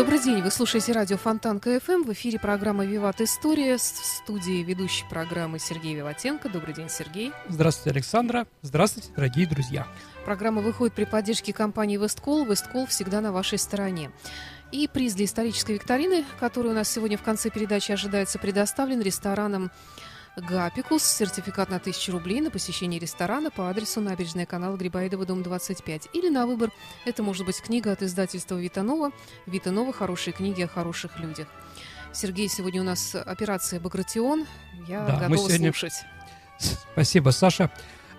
Добрый день, вы слушаете радио Фонтанка КФМ. В эфире программа «Виват История» в студии ведущей программы Сергей Виватенко. Добрый день, Сергей. Здравствуйте, Александра. Здравствуйте, дорогие друзья. Программа выходит при поддержке компании «Весткол». «Весткол» всегда на вашей стороне. И приз для исторической викторины, который у нас сегодня в конце передачи ожидается, предоставлен рестораном Гапикус. Сертификат на 1000 рублей на посещение ресторана по адресу набережная канала Грибоедова, дом 25. Или на выбор это может быть книга от издательства Витанова. Витанова «Хорошие книги о хороших людях». Сергей, сегодня у нас операция «Багратион». Я Да, мы готова сегодня- слушать. Спасибо, Саша.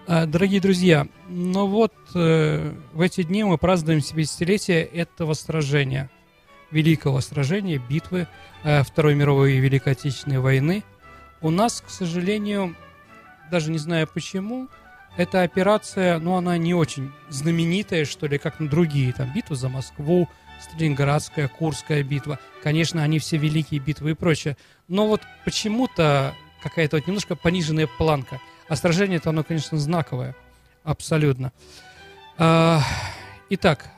А, Дорогие друзья, ну вот э, в эти дни мы празднуем 70-летие этого сражения, великого сражения, битвы э, Второй мировой и Великой Отечественной войны. У нас, к сожалению, даже не знаю почему, эта операция, ну, она не очень знаменитая, что ли, как на другие, там, битва за Москву, Сталинградская, Курская битва. Конечно, они все великие битвы и прочее. Но вот почему-то какая-то вот немножко пониженная планка. А сражение-то оно, конечно, знаковое. Абсолютно. А, итак,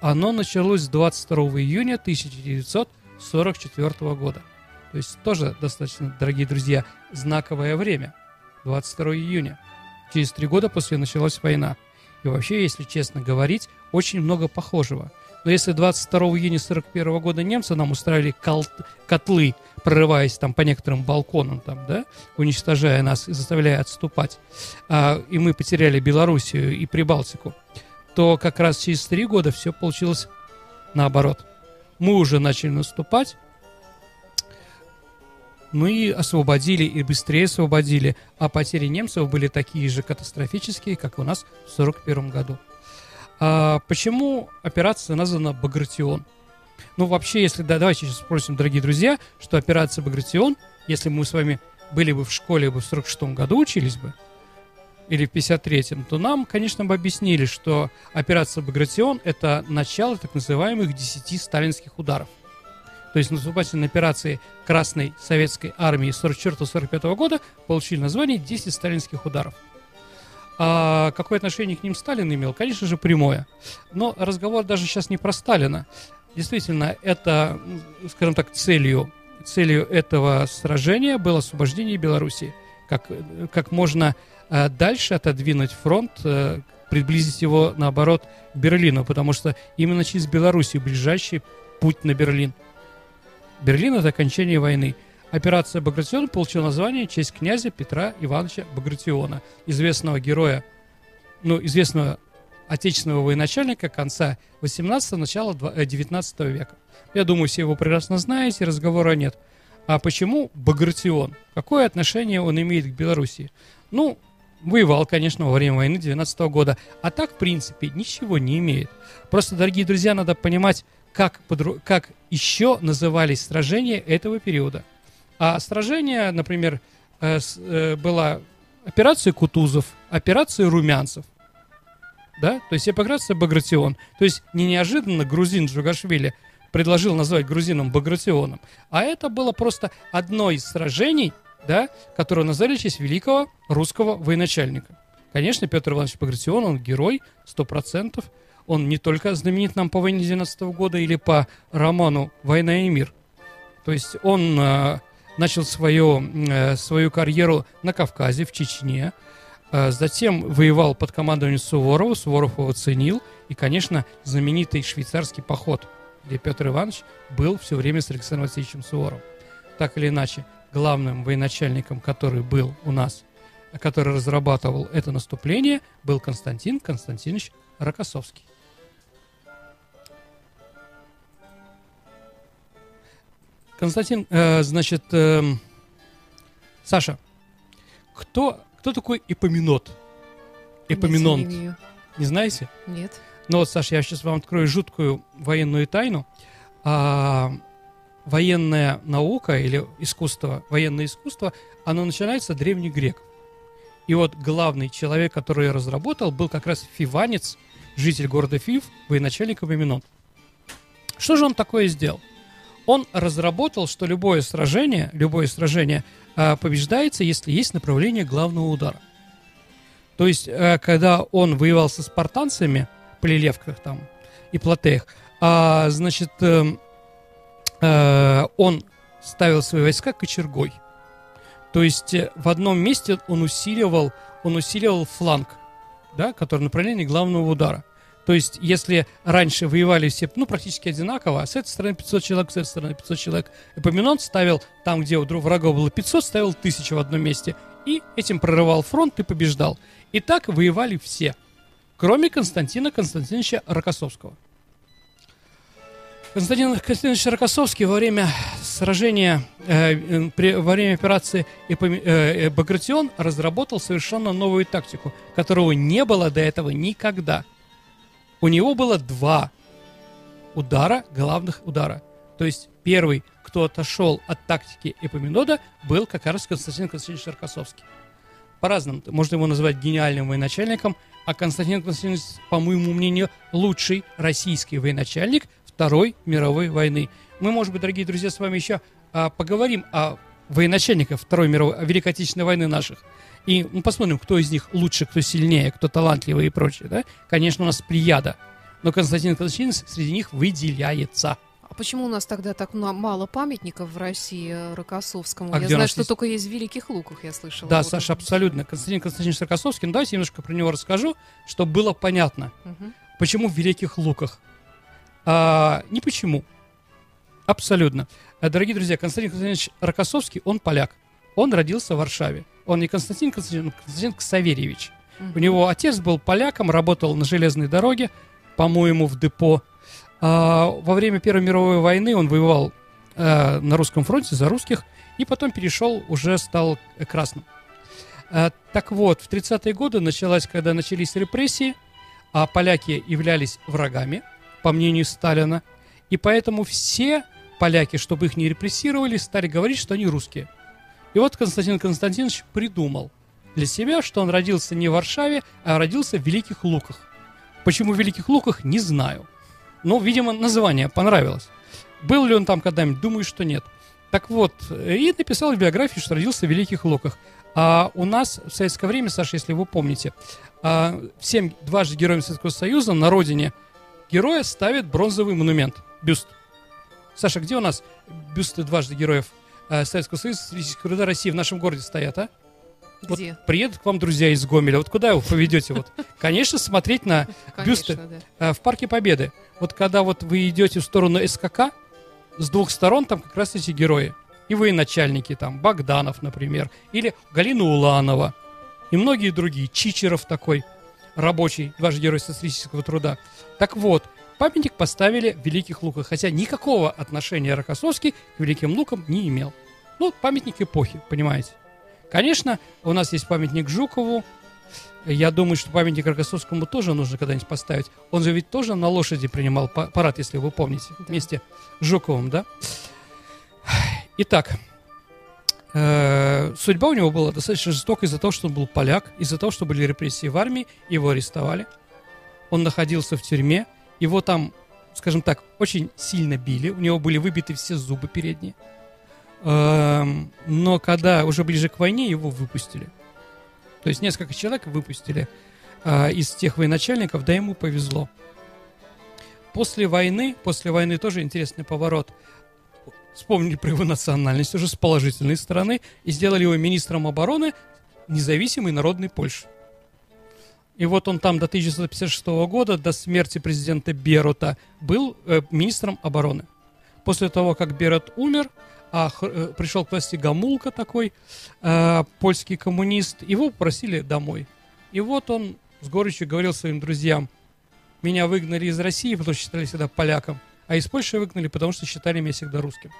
оно началось 22 июня 1944 года. То есть тоже достаточно, дорогие друзья, знаковое время. 22 июня. Через три года после началась война. И вообще, если честно говорить, очень много похожего. Но если 22 июня 41 года немцы нам устраивали кол- котлы, прорываясь там по некоторым балконам, там, да, уничтожая нас и заставляя отступать, а, и мы потеряли Белоруссию и Прибалтику, то как раз через три года все получилось наоборот. Мы уже начали наступать, мы освободили и быстрее освободили, а потери немцев были такие же катастрофические, как у нас в 1941 году. А почему операция названа «Багратион»? Ну, вообще, если... Да, давайте сейчас спросим, дорогие друзья, что операция «Багратион», если мы с вами были бы в школе бы в 46 году учились бы, или в 53-м, то нам, конечно, бы объяснили, что операция «Багратион» — это начало так называемых 10 сталинских ударов. То есть наступательные операции Красной Советской Армии 44-45 года получили название 10 сталинских ударов. А какое отношение к ним Сталин имел? Конечно же, прямое. Но разговор даже сейчас не про Сталина. Действительно, это, скажем так, целью, целью этого сражения было освобождение Белоруссии. Как, как можно э, дальше отодвинуть фронт, э, приблизить его, наоборот, к Берлину, потому что именно через Белоруссию ближайший путь на Берлин. Берлин – это окончание войны. Операция «Багратион» получила название в честь князя Петра Ивановича Багратиона, известного героя, ну, известного отечественного военачальника конца 18-го, начала два- э, 19 века. Я думаю, все его прекрасно знаете, разговора нет. А почему Багратион? Какое отношение он имеет к Белоруссии? Ну, воевал, конечно, во время войны 19 года. А так, в принципе, ничего не имеет. Просто, дорогие друзья, надо понимать, как, подру- как еще назывались сражения этого периода. А сражение, например, э, э, была операция Кутузов, операция Румянцев. Да? То есть операция Багратион. То есть не неожиданно грузин Джугашвили предложил назвать грузином Багратионом, а это было просто одно из сражений, да, которое назвали честь великого русского военачальника. Конечно, Петр Иванович Багратион, он герой, сто процентов. Он не только знаменит нам по войне 19 года или по роману «Война и мир». То есть он э, начал свою, э, свою карьеру на Кавказе, в Чечне, Э, Затем воевал под командованием Суворова, Суворов его ценил. И, конечно, знаменитый швейцарский поход, где Петр Иванович был все время с Александром Васильевичем Суворовым. Так или иначе, главным военачальником, который был у нас, который разрабатывал это наступление, был Константин Константинович Рокоссовский. Константин, э, значит, эм, Саша, кто, кто такой Эпоминот? Эпоминонт. Не знаете? Нет. Ну вот, Саша, я сейчас вам открою жуткую военную тайну. А, военная наука или искусство, военное искусство, оно начинается древних греков. И вот главный человек, который ее разработал, был как раз фиванец житель города Фив, военачальник Эпоминон. Что же он такое сделал? Он разработал, что любое сражение, любое сражение а, побеждается, если есть направление главного удара. То есть, а, когда он воевал со спартанцами, Полилевках там и Платеях, а, значит, а, он ставил свои войска кочергой. То есть э, в одном месте он усиливал, он усиливал фланг, да, который направление главного удара. То есть, если раньше воевали все, ну, практически одинаково, а с этой стороны 500 человек, с этой стороны 500 человек, Эпоминон ставил там, где у врага было 500, ставил 1000 в одном месте. И этим прорывал фронт и побеждал. И так воевали все, кроме Константина Константиновича Рокоссовского. Константин Константинович Рокоссовский во время сражения, э, при, во время операции Эпоми, э, Багратион разработал совершенно новую тактику, которого не было до этого никогда. У него было два удара, главных удара. То есть первый, кто отошел от тактики Эпоминода, был как раз Константин Константинович Рокоссовский. По-разному. Можно его назвать гениальным военачальником, а Константин Константинович, по моему мнению, лучший российский военачальник Второй мировой войны. Мы, может быть, дорогие друзья, с вами еще а, поговорим о военачальниках Второй мировой, Великой Отечественной войны наших. И мы посмотрим, кто из них лучше, кто сильнее, кто талантливый и прочее. Да? Конечно, у нас плеяда. Но Константин Константинович среди них выделяется. А почему у нас тогда так мало памятников в России э, Рокоссовскому? А я знаю, что есть... только есть в Великих Луках, я слышала. Да, Саша, абсолютно. Константин Константинович Рокоссовский, ну давайте немножко про него расскажу, чтобы было понятно. Угу. Почему в Великих Луках? А, не почему. Абсолютно. А, дорогие друзья, Константин Константинович Рокоссовский, он поляк. Он родился в Варшаве. Он не Константин Константин, Константин Ксаверьевич. У него отец был поляком, работал на железной дороге, по-моему, в депо. А, во время Первой мировой войны он воевал а, на русском фронте за русских, и потом перешел, уже стал красным. А, так вот, в 30-е годы началась, когда начались репрессии, а поляки являлись врагами – по мнению Сталина. И поэтому все поляки, чтобы их не репрессировали, стали говорить, что они русские. И вот Константин Константинович придумал для себя, что он родился не в Варшаве, а родился в Великих Луках. Почему в Великих Луках, не знаю. Но, видимо, название понравилось. Был ли он там когда-нибудь? Думаю, что нет. Так вот, и написал в биографии, что родился в Великих Луках. А у нас в советское время, Саша, если вы помните, а, всем дважды героям Советского Союза на родине – героя ставит бронзовый монумент, бюст. Саша, где у нас бюсты дважды героев э, Советского Союза, Социалистического труда России в нашем городе стоят, а? Где? Вот приедут к вам друзья из Гомеля. Вот куда вы поведете? Вот, конечно, смотреть на бюсты да. э, в Парке Победы. Вот когда вот вы идете в сторону СКК, с двух сторон там как раз эти герои. И вы начальники там, Богданов, например, или Галина Уланова, и многие другие, Чичеров такой – рабочий, ваш герой социалистического труда. Так вот, памятник поставили в Великих Луках, хотя никакого отношения Рокоссовский к Великим Лукам не имел. Ну, памятник эпохи, понимаете. Конечно, у нас есть памятник Жукову. Я думаю, что памятник Рокоссовскому тоже нужно когда-нибудь поставить. Он же ведь тоже на лошади принимал парад, если вы помните, вместе с Жуковым, да? Итак, Э, судьба у него была достаточно жестокая из-за того, что он был поляк, из-за того, что были репрессии в армии, его арестовали. Он находился в тюрьме, его там, скажем так, очень сильно били, у него были выбиты все зубы передние. Эм, но когда уже ближе к войне, его выпустили. То есть несколько человек выпустили э, из тех военачальников, да ему повезло. После войны, после войны тоже интересный поворот – вспомнили про его национальность уже с положительной стороны и сделали его министром обороны независимой народной Польши. И вот он там до 1956 года, до смерти президента Берута, был э, министром обороны. После того, как Берут умер, а э, пришел к власти Гамулка такой, э, польский коммунист, его попросили домой. И вот он с горечью говорил своим друзьям, меня выгнали из России, потому что считали себя поляком. А из Польши выгнали, потому что считали меня всегда русским.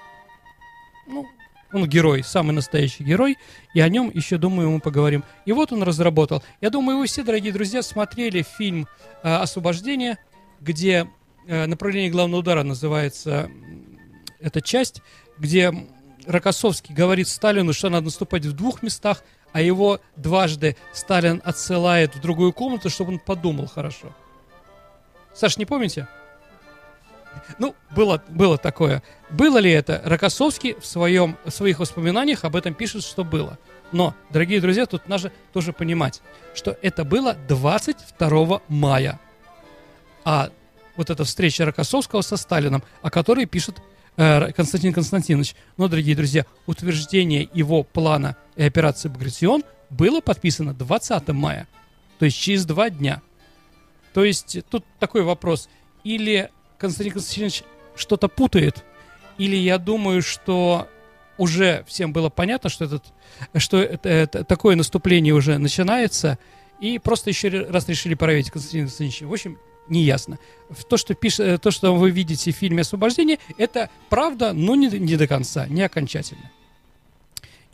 Ну, он герой, самый настоящий герой, и о нем еще, думаю, мы поговорим. И вот он разработал. Я думаю, вы все, дорогие друзья, смотрели фильм э, «Освобождение», где э, направление главного удара называется эта часть, где Рокоссовский говорит Сталину, что надо наступать в двух местах, а его дважды Сталин отсылает в другую комнату, чтобы он подумал хорошо. Саш, не помните? Ну, было, было такое. Было ли это? Рокоссовский в, своем, в своих воспоминаниях об этом пишет, что было. Но, дорогие друзья, тут надо тоже понимать, что это было 22 мая. А вот эта встреча Рокоссовского со Сталином, о которой пишет э, Константин Константинович. Но, дорогие друзья, утверждение его плана и операции «Багратион» было подписано 20 мая, то есть через два дня. То есть тут такой вопрос. Или Константин Константинович что-то путает, или я думаю, что уже всем было понятно, что, этот, что это, это, такое наступление уже начинается, и просто еще раз решили проверить Константин Константинович. В общем, не ясно. То, что, пишет, э, то, что вы видите в фильме «Освобождение», это правда, но не, не до конца, не окончательно.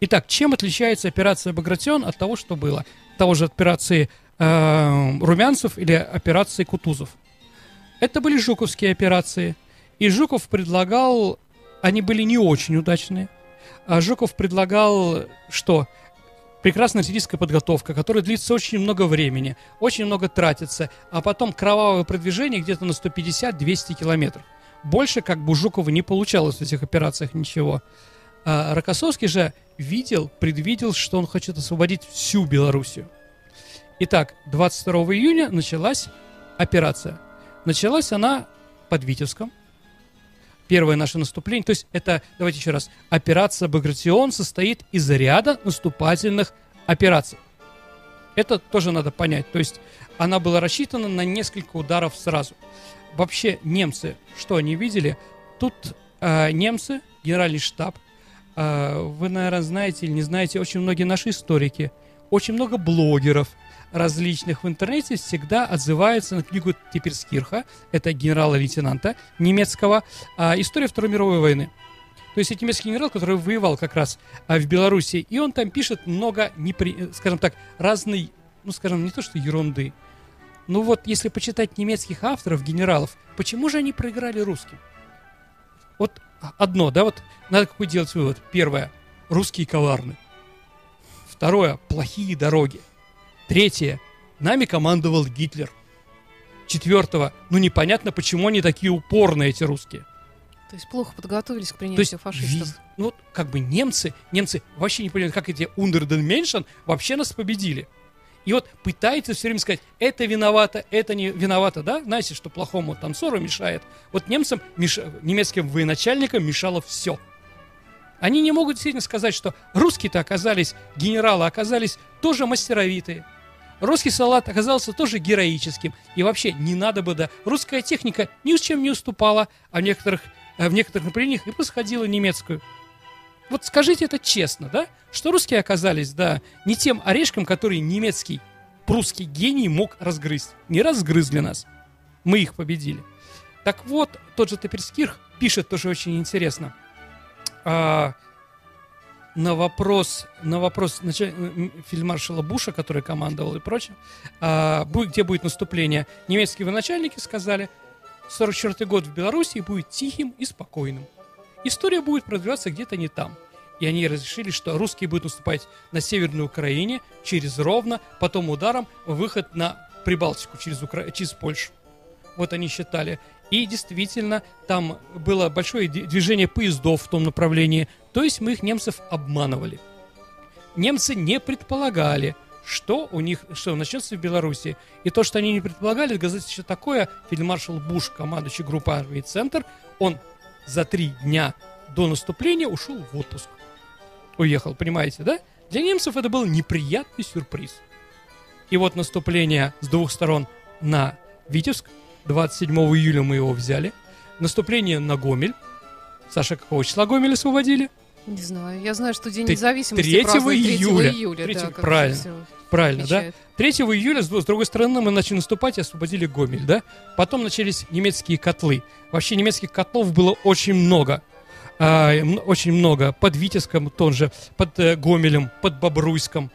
Итак, чем отличается операция «Багратион» от того, что было? Того же операции э, Румянцев или операции Кутузов. Это были жуковские операции. И Жуков предлагал... Они были не очень удачные. А Жуков предлагал что? прекрасная артиллерийская подготовка, которая длится очень много времени, очень много тратится, а потом кровавое продвижение где-то на 150-200 километров. Больше как бы Жукова не получалось в этих операциях ничего. А Рокоссовский же видел, предвидел, что он хочет освободить всю Белоруссию. Итак, 22 июня началась операция. Началась она под Витебском. Первое наше наступление, то есть это, давайте еще раз, операция Багратион состоит из ряда наступательных операций. Это тоже надо понять. То есть она была рассчитана на несколько ударов сразу. Вообще немцы, что они видели? Тут э, немцы, генеральный штаб, э, вы, наверное, знаете или не знаете, очень многие наши историки, очень много блогеров – различных в интернете всегда отзываются на книгу Типерскирха, это генерала-лейтенанта немецкого, а, «История Второй мировой войны». То есть это немецкий генерал, который воевал как раз а, в Беларуси, и он там пишет много, непри... скажем так, разной, ну, скажем, не то что ерунды, ну вот, если почитать немецких авторов, генералов, почему же они проиграли русским? Вот одно, да, вот надо какой делать вывод. Первое, русские коварны. Второе, плохие дороги. Третье. Нами командовал Гитлер. Четвертого. Ну непонятно, почему они такие упорные, эти русские. То есть плохо подготовились к принятию То есть, фашистов. Ви... Ну, как бы немцы, немцы вообще не понимают, как эти Ундерден Меншен вообще нас победили. И вот пытается все время сказать, это виновато, это не виновато, да? Знаете, что плохому танцору мешает. Вот немцам, меш... немецким военачальникам мешало все. Они не могут действительно сказать, что русские-то оказались, генералы оказались тоже мастеровитые. Русский солдат оказался тоже героическим. И вообще не надо бы, да, русская техника ни с чем не уступала, а в некоторых, э, в некоторых направлениях и посходила немецкую. Вот скажите это честно, да, что русские оказались, да, не тем орешком, который немецкий прусский гений мог разгрызть. Не разгрызли нас. Мы их победили. Так вот, тот же Таперскирх пишет тоже очень интересно. А, на вопрос, на вопрос началь... фельдмаршала Буша, который командовал и прочее, а, где будет наступление, немецкие военачальники сказали, 44 год в Беларуси будет тихим и спокойным. История будет продвигаться где-то не там. И они разрешили, что русские будут наступать на Северной Украине через Ровно, потом ударом выход на Прибалтику через, Укра... через Польшу. Вот они считали. И действительно, там было большое движение поездов в том направлении. То есть мы их немцев обманывали. Немцы не предполагали, что у них, что начнется в Беларуси. И то, что они не предполагали, газете еще такое, фельдмаршал Буш, командующий группой армии «Центр», он за три дня до наступления ушел в отпуск. Уехал, понимаете, да? Для немцев это был неприятный сюрприз. И вот наступление с двух сторон на Витебск – 27 июля мы его взяли. Наступление на Гомель. Саша, какого числа Гомель освободили? Не знаю. Я знаю, что День независимости 3 июля. 3 июля, 3, да, правильно. Правильно, да? 3 июля, с, с другой стороны, мы начали наступать и освободили Гомель, да? Потом начались немецкие котлы. Вообще немецких котлов было очень много. А, очень много. Под Витебском тоже, под э, Гомелем, под Бобруйском.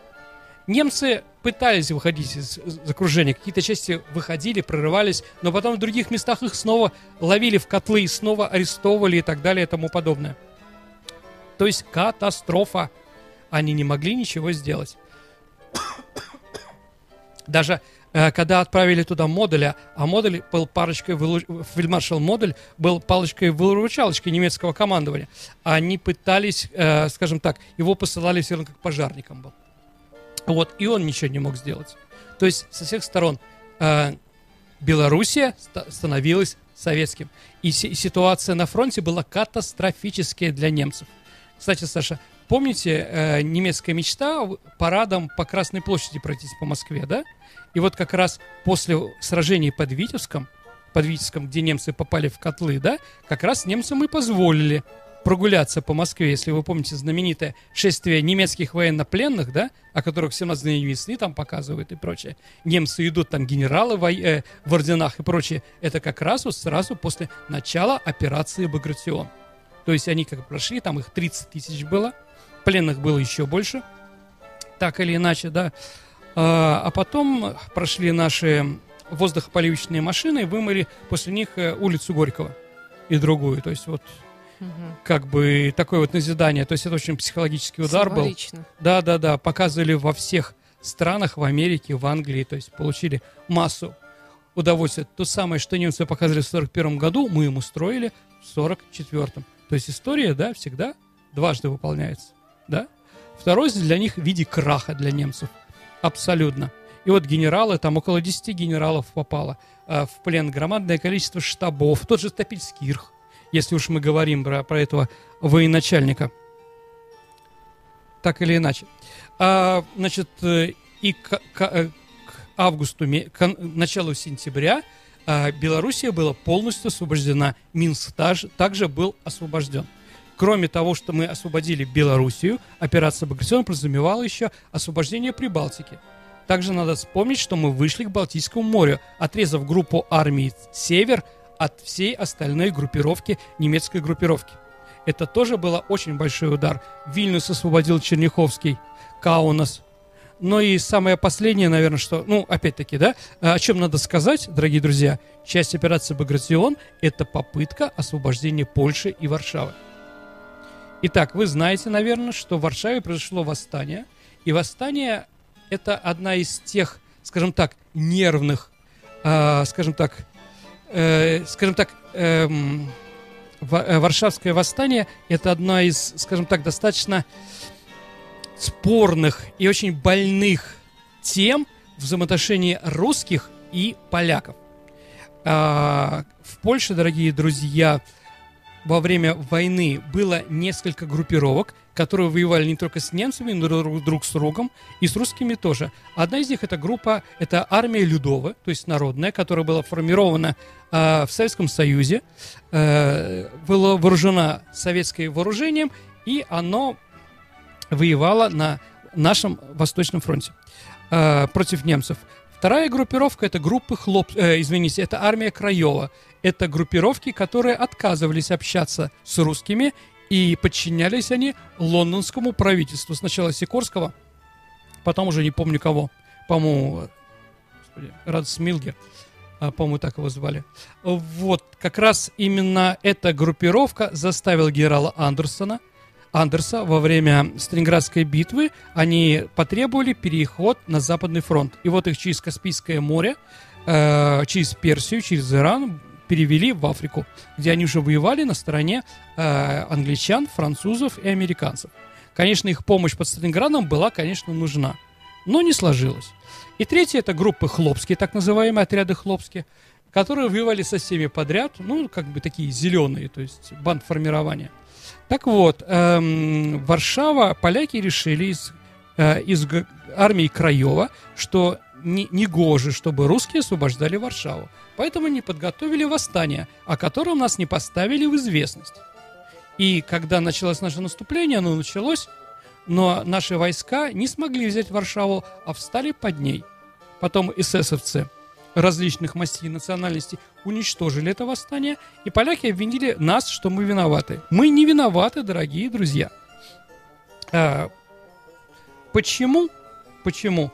Немцы пытались выходить из, окружения, какие-то части выходили, прорывались, но потом в других местах их снова ловили в котлы, снова арестовывали и так далее и тому подобное. То есть катастрофа. Они не могли ничего сделать. Даже э, когда отправили туда модуля, а модуль был парочкой, вылу- фельдмаршал модуль был палочкой-выручалочкой немецкого командования. Они пытались, э, скажем так, его посылали все равно как пожарником был. Вот, и он ничего не мог сделать. То есть со всех сторон э, Белоруссия ста- становилась советским. И си- ситуация на фронте была катастрофическая для немцев. Кстати, Саша, помните э, немецкая мечта парадом по Красной площади пройтись по Москве, да? И вот как раз после сражений под Витебском, под Витебском, где немцы попали в котлы, да, как раз немцам и позволили прогуляться по Москве, если вы помните знаменитое шествие немецких военнопленных, да, о которых 17 дней весны там показывают и прочее. Немцы идут, там генералы во- э, в орденах и прочее. Это как раз вот сразу после начала операции «Багратион». То есть они как прошли, там их 30 тысяч было, пленных было еще больше, так или иначе, да. А, а потом прошли наши воздухополивочные машины и вымыли после них э, улицу Горького и другую. То есть вот Мгм. как бы такое вот назидание. То есть это очень психологический удар был. Символично. Да, да, да. Показывали во всех странах, в Америке, в Англии. То есть получили массу удовольствия. То самое, что немцы показывали в 41 году, мы им устроили в 44-м. То есть история, да, всегда дважды выполняется. Да? Второй для них в виде краха для немцев. Абсолютно. И вот генералы, там около 10 генералов попало э, в плен, громадное количество штабов, тот же Топильскирх, если уж мы говорим про, про этого военачальника. Так или иначе. А, значит, э, и к, к- э, к августу, к началу сентября а, Белоруссия была полностью освобождена. Минск также был освобожден. Кроме того, что мы освободили Белоруссию, операция Багратион подразумевала еще освобождение Прибалтики. Также надо вспомнить, что мы вышли к Балтийскому морю, отрезав группу армий «Север» от всей остальной группировки, немецкой группировки. Это тоже был очень большой удар. Вильнюс освободил Черняховский, Каунас. Но и самое последнее, наверное, что, ну, опять-таки, да, о чем надо сказать, дорогие друзья, часть операции «Багратион» — это попытка освобождения Польши и Варшавы. Итак, вы знаете, наверное, что в Варшаве произошло восстание, и восстание — это одна из тех, скажем так, нервных, а, скажем так, э, скажем так, эм, э, Варшавское восстание – это одна из, скажем так, достаточно спорных и очень больных тем в взаимоотношении русских и поляков. А, в Польше, дорогие друзья, во время войны было несколько группировок, которые воевали не только с немцами, но друг, друг с другом, и с русскими тоже. Одна из них это группа, это армия Людова, то есть народная, которая была формирована а, в Советском Союзе, э, была вооружена советским вооружением, и оно воевало на нашем Восточном фронте э, против немцев. Вторая группировка это группы хлоп, э, извините, это армия Краева. Это группировки, которые отказывались общаться с русскими и подчинялись они лондонскому правительству. Сначала Сикорского, потом уже не помню кого. По-моему, господи, Радс Милгер, а, по-моему, так его звали. Вот, как раз именно эта группировка заставила генерала Андерсона Андерса во время Сталинградской битвы они потребовали переход на Западный фронт. И вот их через Каспийское море, э, через Персию, через Иран перевели в Африку, где они уже воевали на стороне э, англичан, французов и американцев. Конечно, их помощь под Сталинградом была, конечно, нужна, но не сложилось. И третье это группы хлопские, так называемые отряды хлопские, которые воевали со всеми подряд, ну, как бы такие зеленые, то есть банд формирования. Так вот, эм, Варшава, поляки решили из, э, из армии Краева, что не, не гоже, чтобы русские освобождали Варшаву. Поэтому они подготовили восстание, о котором нас не поставили в известность. И когда началось наше наступление, оно началось, но наши войска не смогли взять Варшаву, а встали под ней. Потом эсэсовцы различных мастей и национальностей уничтожили это восстание, и поляки обвинили нас, что мы виноваты. Мы не виноваты, дорогие друзья. А, почему? Почему?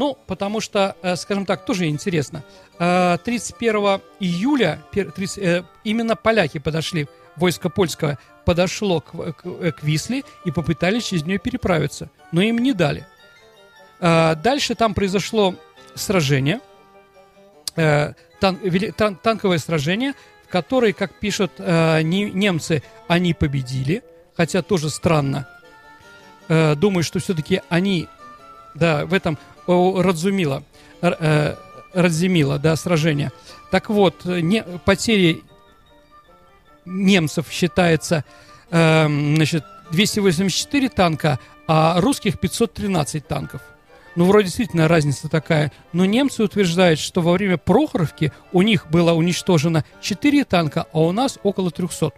Ну, потому что, э, скажем так, тоже интересно. Э, 31 июля пер- 30, э, именно поляки подошли, войско польское подошло к, к- э, к Висле и попытались через нее переправиться, но им не дали. Э, Дальше там произошло сражение – э, тан, танковое сражение, в которое, как пишут э, не, немцы, они победили, хотя тоже странно. Э, думаю, что все-таки они, да, в этом о, Радзумила, э, Радзимила, да, сражение. Так вот, не, потери немцев считается, э, значит, 284 танка, а русских 513 танков. Ну, вроде действительно разница такая. Но немцы утверждают, что во время Прохоровки у них было уничтожено 4 танка, а у нас около 300.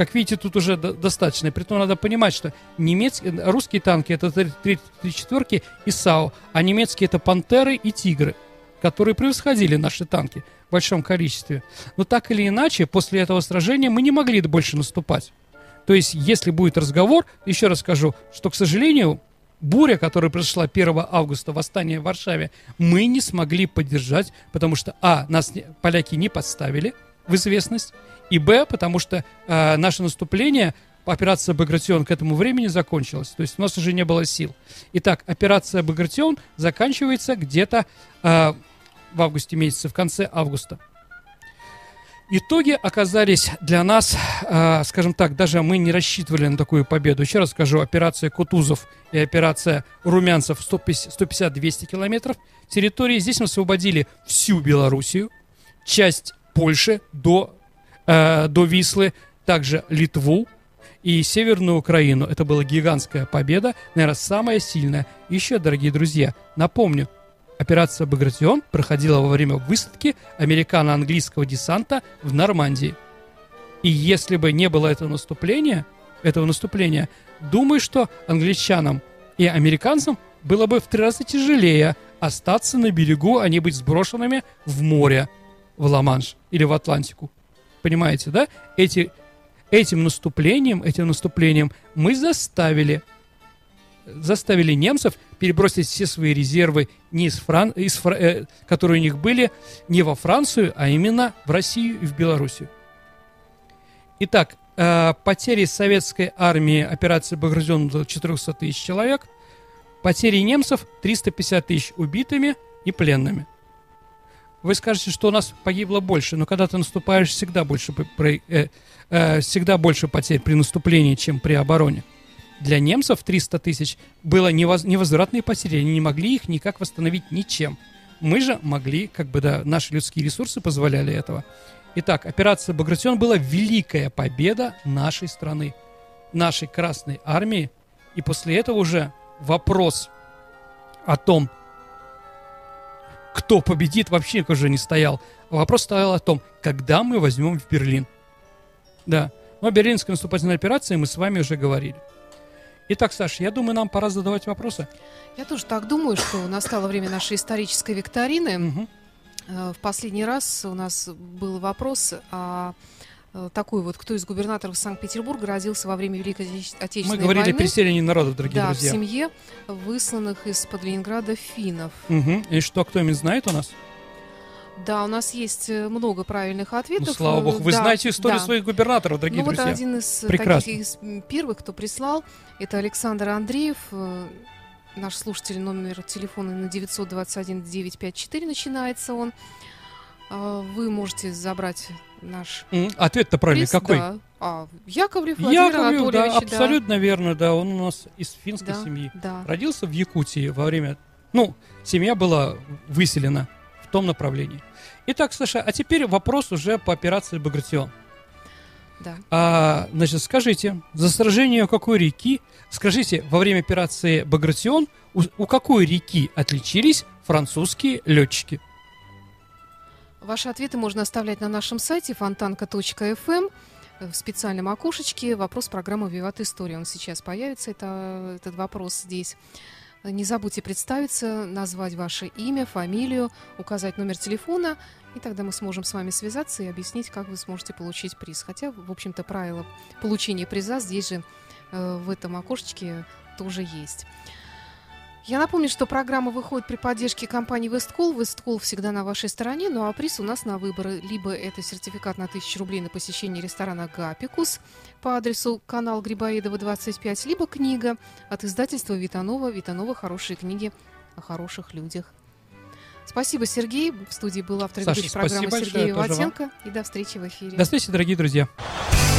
Как видите, тут уже до- достаточно. Притом надо понимать, что немецкие, русские танки это 3-4 и САУ, а немецкие это Пантеры и Тигры, которые превосходили наши танки в большом количестве. Но так или иначе, после этого сражения мы не могли больше наступать. То есть, если будет разговор, еще раз скажу, что, к сожалению, буря, которая произошла 1 августа, восстание в Варшаве, мы не смогли поддержать, потому что, а, нас поляки не подставили в известность, и, б, потому что э, наше наступление, операция Багратион к этому времени закончилась, то есть у нас уже не было сил. Итак, операция Багратион заканчивается где-то э, в августе месяце, в конце августа. Итоги оказались для нас, э, скажем так, даже мы не рассчитывали на такую победу. Еще раз скажу, операция Кутузов и операция Румянцев 150-200 километров. Территории здесь мы освободили всю Белоруссию, часть Польши до, э, до Вислы, также Литву и Северную Украину. Это была гигантская победа, наверное, самая сильная. Еще, дорогие друзья, напомню, Операция «Багратион» проходила во время высадки американо-английского десанта в Нормандии. И если бы не было этого наступления, этого наступления, думаю, что англичанам и американцам было бы в три раза тяжелее остаться на берегу, а не быть сброшенными в море, в Ла-Манш или в Атлантику. Понимаете, да? Эти, этим наступлением, этим наступлением мы заставили заставили немцев перебросить все свои резервы не из Фран... из э, которые у них были не во Францию, а именно в Россию и в Белоруссию. Итак, э, потери советской армии операции Багратион до 400 тысяч человек, потери немцев 350 тысяч убитыми и пленными. Вы скажете, что у нас погибло больше, но когда ты наступаешь, всегда больше, э, э, всегда больше потерь при наступлении, чем при обороне для немцев 300 тысяч было невоз, невозвратные потери, они не могли их никак восстановить ничем. Мы же могли, как бы, да, наши людские ресурсы позволяли этого. Итак, операция Багратион была великая победа нашей страны, нашей Красной Армии. И после этого уже вопрос о том, кто победит, вообще уже не стоял. Вопрос стоял о том, когда мы возьмем в Берлин. Да, но о берлинской наступательной операции мы с вами уже говорили. Итак, Саша, я думаю, нам пора задавать вопросы. Я тоже так думаю, что настало время нашей исторической викторины. Угу. В последний раз у нас был вопрос о такой вот, кто из губернаторов Санкт-Петербурга родился во время Великой Отечественной Мы говорили войны. о переселении народов, дорогие да, друзья. в семье высланных из-под Ленинграда финнов. Угу. И что, кто-нибудь знает у нас? Да, у нас есть много правильных ответов. Ну, слава богу, вы да, знаете историю да. своих губернаторов, дорогие ну, друзья. вот один из Прекрасно. таких из первых, кто прислал, это Александр Андреев, наш слушатель, номер телефона на 921-954 начинается он. А, вы можете забрать наш Ответ-то правильный приз, какой? Да. А, Яковлев Владимир Яковлев, да, Анатольевич, абсолютно верно, да, он у нас из финской да, семьи. Да. Родился в Якутии во время... Ну, семья была выселена в том направлении. Итак, Саша, а теперь вопрос уже по операции Багратион. да. А, значит, скажите, за сражение какой реки, скажите, во время операции Багратион у, у какой реки отличились французские летчики? Ваши ответы можно оставлять на нашем сайте фонтанка.фм в специальном окошечке. Вопрос программы «Виват История». Он сейчас появится, это, этот вопрос здесь. Не забудьте представиться, назвать ваше имя, фамилию, указать номер телефона, и тогда мы сможем с вами связаться и объяснить, как вы сможете получить приз. Хотя, в общем-то, правила получения приза здесь же, э, в этом окошечке, тоже есть. Я напомню, что программа выходит при поддержке компании Весткол. Весткол всегда на вашей стороне, ну а приз у нас на выбор. Либо это сертификат на 1000 рублей на посещение ресторана «Гапикус» по адресу канал Грибоедова, 25, либо книга от издательства Витанова. Витанова «Хорошие книги о хороших людях». Спасибо, Сергей. В студии был автор Саша, ведущий программы спасибо Сергей большое, тоже Ватенко. И до встречи в эфире. До встречи, дорогие друзья.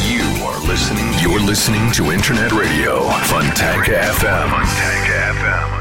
You are listening. You're listening to Internet Radio Fontanka FM. Fontanka FM.